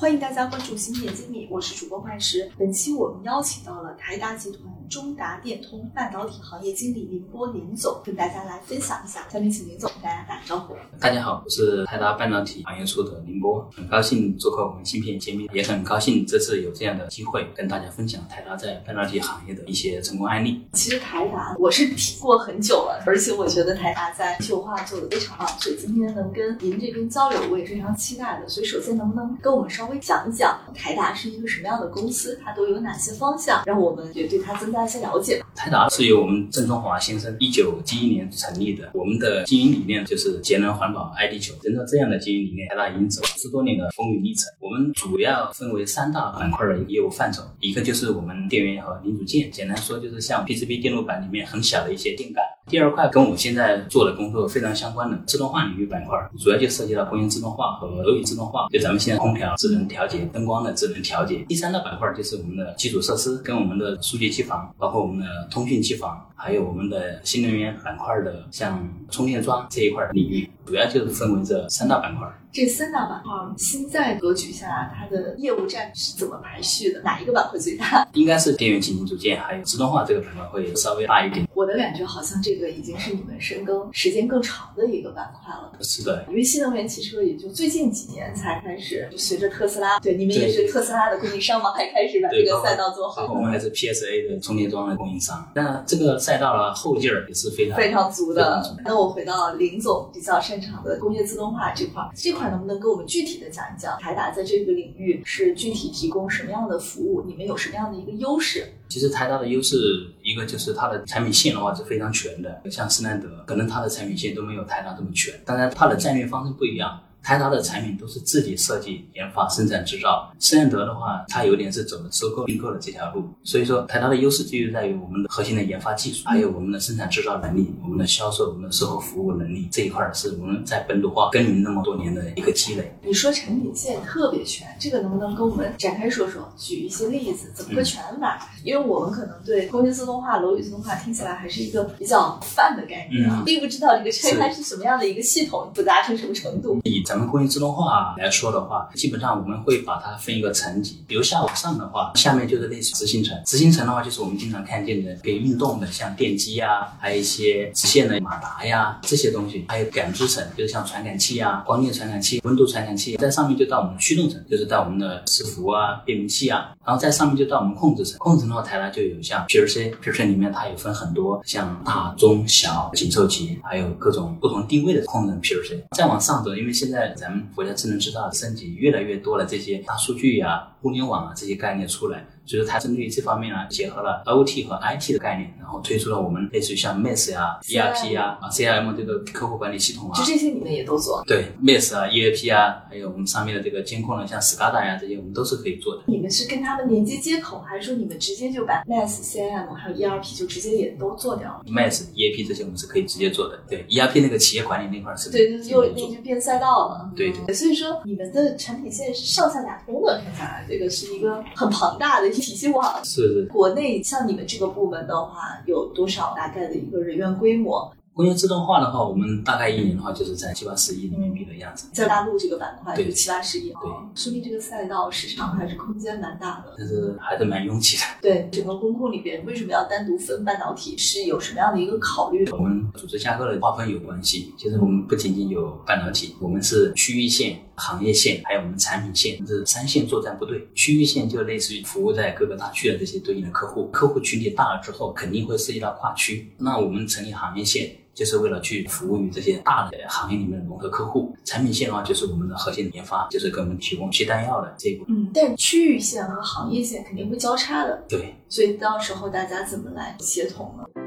欢迎大家关注新点揭秘，我是主播幻石。本期我们邀请到了台达集团中达电通半导体行业经理林波林总，跟大家来分享一下。下面请林总跟大家打个招呼。大家好，我是台达半导体行业处的林波，很高兴做客我们芯片揭秘，也很高兴这次有这样的机会跟大家分享台达在半导体行业的一些成功案例。其实台达我是听过很久了，而且我觉得台达在旧化做的非常棒，所以今天能跟您这边交流，我也是非常期待的。所以首先能不能跟我们稍微讲一讲台达是一个什么样的公司，它都有哪些方向，让我们也对它增加大家了解吧。泰达是由我们郑中华先生一九七一年成立的，我们的经营理念就是节能环保爱地球。按照这样的经营理念，台达已经走了十多年的风雨历程。我们主要分为三大板块的业务范畴，一个就是我们电源和零组件，简单说就是像 PCB 电路板里面很小的一些电感。第二块跟我现在做的工作非常相关的自动化领域板块，主要就涉及到工业自动化和楼宇自动化，就咱们现在空调智能调节、灯光的智能调节。第三大板块就是我们的基础设施，跟我们的数据机房，包括我们的通讯机房，还有我们的新能源板块的像充电桩这一块领域，主要就是分为这三大板块。这三大板块现在格局下，它的业务占比是怎么排序的？哪一个板块最大？应该是电源及零组件，还有自动化这个板块会稍微大一点。我的感觉好像这个已经是你们深耕时间更长的一个板块了。是的，因为新能源汽车也就最近几年才开始，就随着特斯拉，对你们也是特斯拉的供应商嘛，还开始把这个赛道做好。我们还是 PSA 的充电桩的供应商，那这个赛道的后劲儿也是非常非常足的。那我回到林总比较擅长的工业自动化这块，这块能不能给我们具体的讲一讲，台达在这个领域是具体提供什么样的服务？你们有什么样的一个优势？其实台达的优势，一个就是它的产品线的话是非常全的，像斯兰德，可能它的产品线都没有台达这么全。当然，它的战略方针不一样。台达的产品都是自己设计、研发、生产、制造。斯兰德的话，它有点是走的收购并购的这条路。所以说，台达的优势就在于我们的核心的研发技术，还有我们的生产制造能力、我们的销售、我们的售后服务能力这一块，是我们在本土化耕耘那么多年的一个积累。你说产品线特别全，这个能不能跟我们展开说说？举一些例子，怎么个全法？因为我们可能对空间自动化、楼宇自动化听起来还是一个比较泛的概念啊，并不知道这个拆开是什么样的一个系统，复杂成什么程度。以咱们工业自动化来说的话，基本上我们会把它分一个层级，由下往上的话，下面就是类似执行层。执行层的话，就是我们经常看见的可以运动的，像电机呀，还有一些直线的马达呀这些东西。还有感知层，就是像传感器啊、光电传感器、温度传感器。在上面就到我们驱动层，就是到我们的伺服啊、变频器啊。然后在上面就到我们控制层。控制层的话，台呢就有像 PLC，PLC 里面它有分很多，像大、中、小、紧凑级，还有各种不同定位的控制 PLC。再往上走，因为现在在咱们国家智能制造升级越来越多了，这些大数据呀、互联网啊这些概念出来，所以说它针对于这方面呢，结合了 OT 和 IT 的概念，然后推出了我们类似于像 MES 呀、ERP 呀、啊 CRM 这个客户管理系统啊，就这些你们也都做。对 MES 啊、ERP 啊，还有我们上面的这个监控呢，像 SCADA 呀这些，我们都是可以做的。你们是跟他们连接接口，还是说你们直接就把 MES、CRM 还有 ERP 就直接也都做掉了？MES、ERP 这些我们是可以直接做的。对 ERP 那个企业管理那块是对，又那就变赛道了。对对。所以说你们的产品线是上下打通的，看下来这个是一个很庞大的一体系网。是是。国内像你们这个部门的话，有多少大概的一个人员规模？工业自动化的话，我们大概一年的话就是在七八十亿人民币的样子。在大陆这个板块，对七八十亿，对，说明这个赛道市场还是空间蛮大的。但是还是蛮拥挤的。对，整个工控里边为什么要单独分半导体？是有什么样的一个考虑？我们组织架构的划分有关系。其实我们不仅仅有半导体，我们是区域线、行业线，还有我们产品线，是三线作战部队。区域线就类似于服务在各个大区的这些对应的客户，客户群体大了之后，肯定会涉及到跨区。那我们成立行业线。就是为了去服务于这些大的行业里面的融合客户，产品线的话就是我们的核心研发，就是给我们提供去弹药的这一步。嗯，但区域线和行业线肯定会交叉的。对，所以到时候大家怎么来协同呢？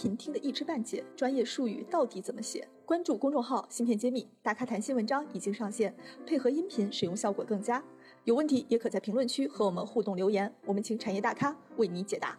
频听的一知半解，专业术语到底怎么写？关注公众号“芯片揭秘”，大咖谈新文章已经上线，配合音频使用效果更佳。有问题也可在评论区和我们互动留言，我们请产业大咖为你解答。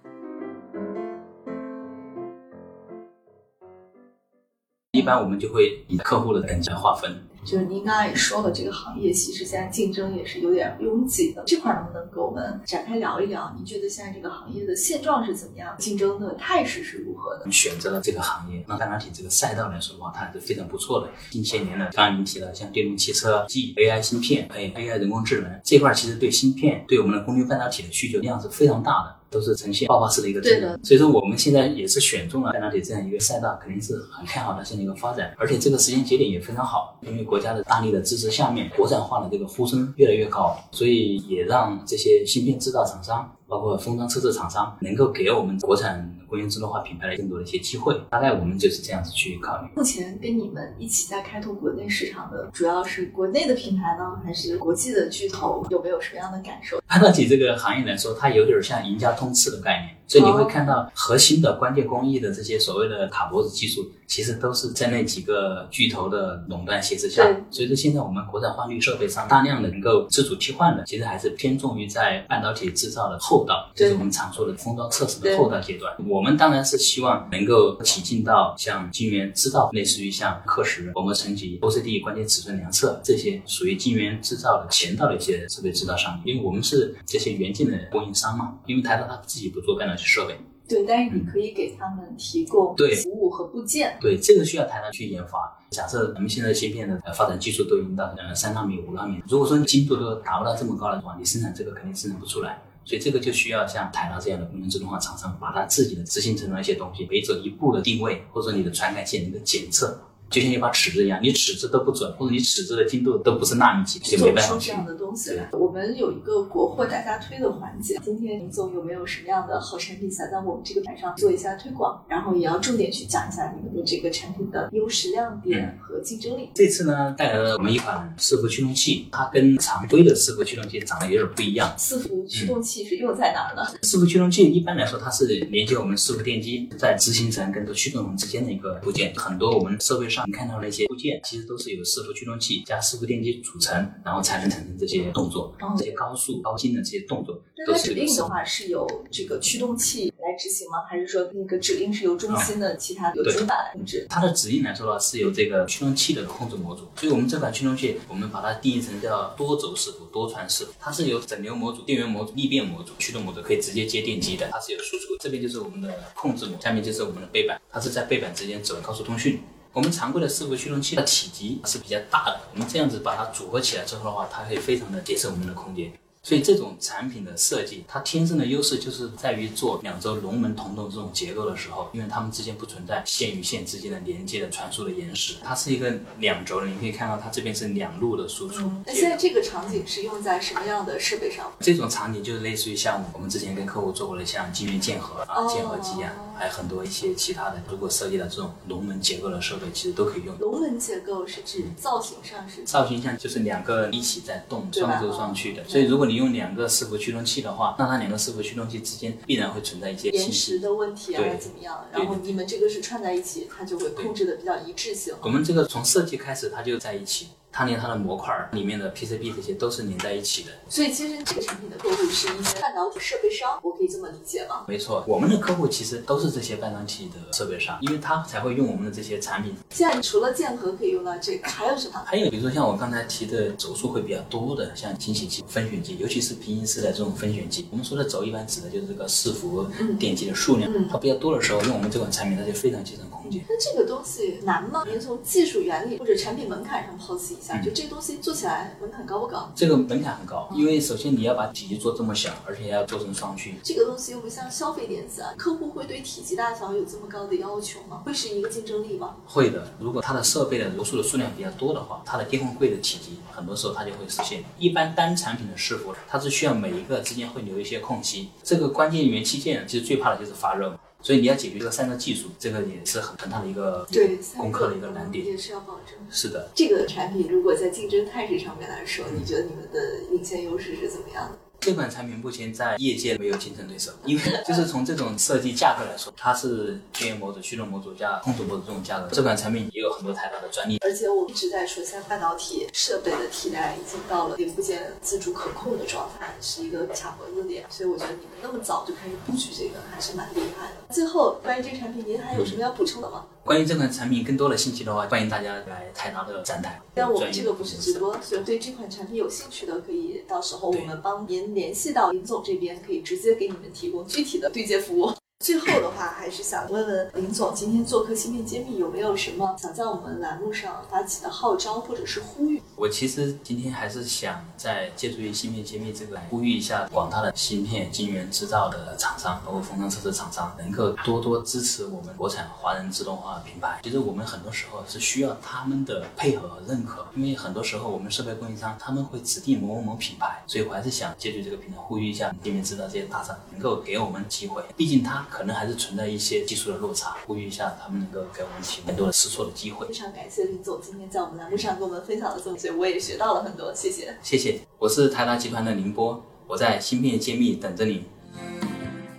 一般我们就会以客户的等级来划分。就是您刚才也说了，这个行业其实现在竞争也是有点拥挤的，这块能不能给我们展开聊一聊？您觉得现在这个行业的现状是怎么样？竞争的态势是如何的？选择了这个行业，那半导体这个赛道来说的话，它还是非常不错的。近些年呢，刚刚您提了像电动汽车、G AI 芯片，还有 AI 人工智能这块，其实对芯片、对我们的功率半导体的需求量是非常大的。都是呈现爆发式的一个增长，所以说我们现在也是选中了半导体这样一个赛道，肯定是很看好它现在一个发展，而且这个时间节点也非常好，因为国家的大力的支持下面，国产化的这个呼声越来越高，所以也让这些芯片制造厂商。包括封装测试厂商能够给我们国产工业自动化品牌的更多的一些机会，大概我们就是这样子去考虑。目前跟你们一起在开拓国内市场的，主要是国内的品牌呢，还是国际的巨头？有没有什么样的感受？半导体这个行业来说，它有点像赢家通吃的概念。所以你会看到核心的关键工艺的这些所谓的卡脖子技术，其实都是在那几个巨头的垄断限制下。所以说现在我们国产化率设备上大量的能够自主替换的，其实还是偏重于在半导体制造的后道，就是我们常说的封装测试的后道阶段。我们当然是希望能够挤进到像晶圆制造，类似于像刻蚀、薄膜层级、OCD 关键尺寸量测这些属于晶圆制造的前道的一些设备制造商，因为我们是这些元件的供应商嘛。因为台达它自己不做半导体。设备对，但是你可以给他们提供对服务和部件。对，这个需要台湾去研发。假设咱们现在芯片的发展技术都已经到呃三纳米、五纳米，如果说你精度都达不到这么高的话，你生产这个肯定生产不出来。所以这个就需要像台达这样的工程自动化厂商，把它自己的执行层的一些东西，每走一步的定位，或者说你的传感器的检测。就像一把尺子一样，你尺子都不准，或者你尺子的精度都不是纳米级，就没办法。这样的东西来，我们有一个国货大家推的环节。今天林总有没有什么样的好产品想在我们这个台上做一下推广？然后也要重点去讲一下你们的这个产品的优势亮点和竞争力。这次呢，带来了我们一款伺服驱动器，它跟常规的伺服驱动器长得有点不一样。伺服驱动器是用在哪儿呢？伺服驱动器一般来说，它是连接我们伺服电机在执行层跟这驱动层之间的一个部件。很多我们设备上你看到那些部。件其实都是由伺服驱动器加伺服电机组成，然后才能产生这些动作，这些高速高精的这些动作。那它指令的话是由这个驱动器来执行吗？还是说那个指令是由中心的其他有主板来控制？它的指令来说的话，是由这个驱动器的控制模组。所以我们这款驱动器，我们把它定义成叫多轴伺服、多传伺服。它是由整流模组、电源模组、逆变模组、驱动模组可以直接接电机的。它是有输出，这边就是我们的控制模，下面就是我们的背板，它是在背板之间走高速通讯。我们常规的伺服驱动器的体积是比较大的，我们这样子把它组合起来之后的话，它可以非常的节省我们的空间。所以这种产品的设计，它天生的优势就是在于做两轴龙门同动这种结构的时候，因为它们之间不存在线与线之间的连接的传输的延时，它是一个两轴的。你可以看到它这边是两路的输出。那现在这个场景是用在什么样的设备上？这种场景就是类似于像我们之前跟客户做过的像晶圆键合啊、键合机啊，还有很多一些其他的。如果设计的这种龙门结构的设备，其实都可以用。龙门结构是指造型上是？造型上就是两个一起在动，双轴双去的。所以如果你用两个伺服驱动器的话，那它两个伺服驱动器之间必然会存在一些延时的问题啊，怎么样？然后你们这个是串在一起，它就会控制的比较一致性。我们这个从设计开始，它就在一起。它连它的模块里面的 PCB 这些都是连在一起的，所以其实这个产品的客户是一些半导体设备商，我可以这么理解吗？没错，我们的客户其实都是这些半导体的设备商，因为他才会用我们的这些产品。现在除了键合可以用到这个，还有什么？还有比如说像我刚才提的轴数会比较多的，像清洗机、分选机，尤其是平行式的这种分选机。我们说的轴一般指的就是这个伺服电机的数量，它比较多的时候，用我们这款产品，它就非常节省空间。那这个东西难吗？您从技术原理或者产品门槛上剖析一下，就这个东西。做起来门槛高不高？这个门槛很高，因为首先你要把体积做这么小，而且要做成双区。这个东西又不像消费电子啊，客户会对体积大小有这么高的要求吗？会是一个竞争力吗？会的。如果它的设备的流速的数量比较多的话，它的电控柜的体积很多时候它就会实现。一般单产品的伺服，它是需要每一个之间会留一些空隙。这个关键元器件其实最怕的就是发热。所以你要解决这个散热技术，这个也是很很大的一个对攻克的一个难点，也是要保证。是的，这个产品如果在竞争态势上面来说，你觉得你们的领先优势是怎么样的？这款产品目前在业界没有竞争对手，因为 就是从这种设计价格来说，它是电源模组、驱动模组加控制模组这种价格。这款产品也有很多台大的专利，而且我一直在说，现在半导体设备的替代已经到了零部件自主可控的状态，是一个卡脖子点。所以我觉得你们那么早就开始布局这个，还是蛮厉害的。最后，关于这个产品，您还有什么要补充的吗？关于这款产品更多的信息的话，欢迎大家来台达的展台。但我们这个不是直播，所以对这款产品有兴趣的，可以到时候我们帮您联系到林总这边，可以直接给你们提供具体的对接服务。最后的话，还是想问问林总，今天做客芯片揭秘，有没有什么想在我们栏目上发起的号召或者是呼吁？我其实今天还是想在借助于芯片揭秘这个呼吁一下广大的芯片晶圆制造的厂商，包括封装测试厂商，能够多多支持我们国产华人自动化品牌。其实我们很多时候是需要他们的配合和认可，因为很多时候我们设备供应商他们会指定某某某品牌，所以我还是想借助这个平台呼吁一下晶圆制造这些大厂，能够给我们机会，毕竟它。可能还是存在一些技术的落差，呼吁一下他们能够给我们提更多的试错的机会。非常感谢林总今天在我们栏目上跟我们分享的这么些，我也学到了很多，谢谢。谢谢，我是台达集团的宁波，我在芯片揭秘等着你。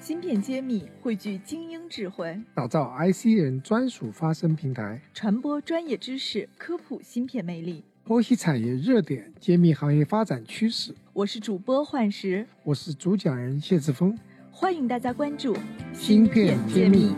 芯片揭秘汇聚精英智慧，打造 IC 人专属发声平台，传播专业知识，科普芯片魅力，剖析产业热点，揭秘行业发展趋势。我是主播幻石，我是主讲人谢志峰。欢迎大家关注《芯片揭秘》。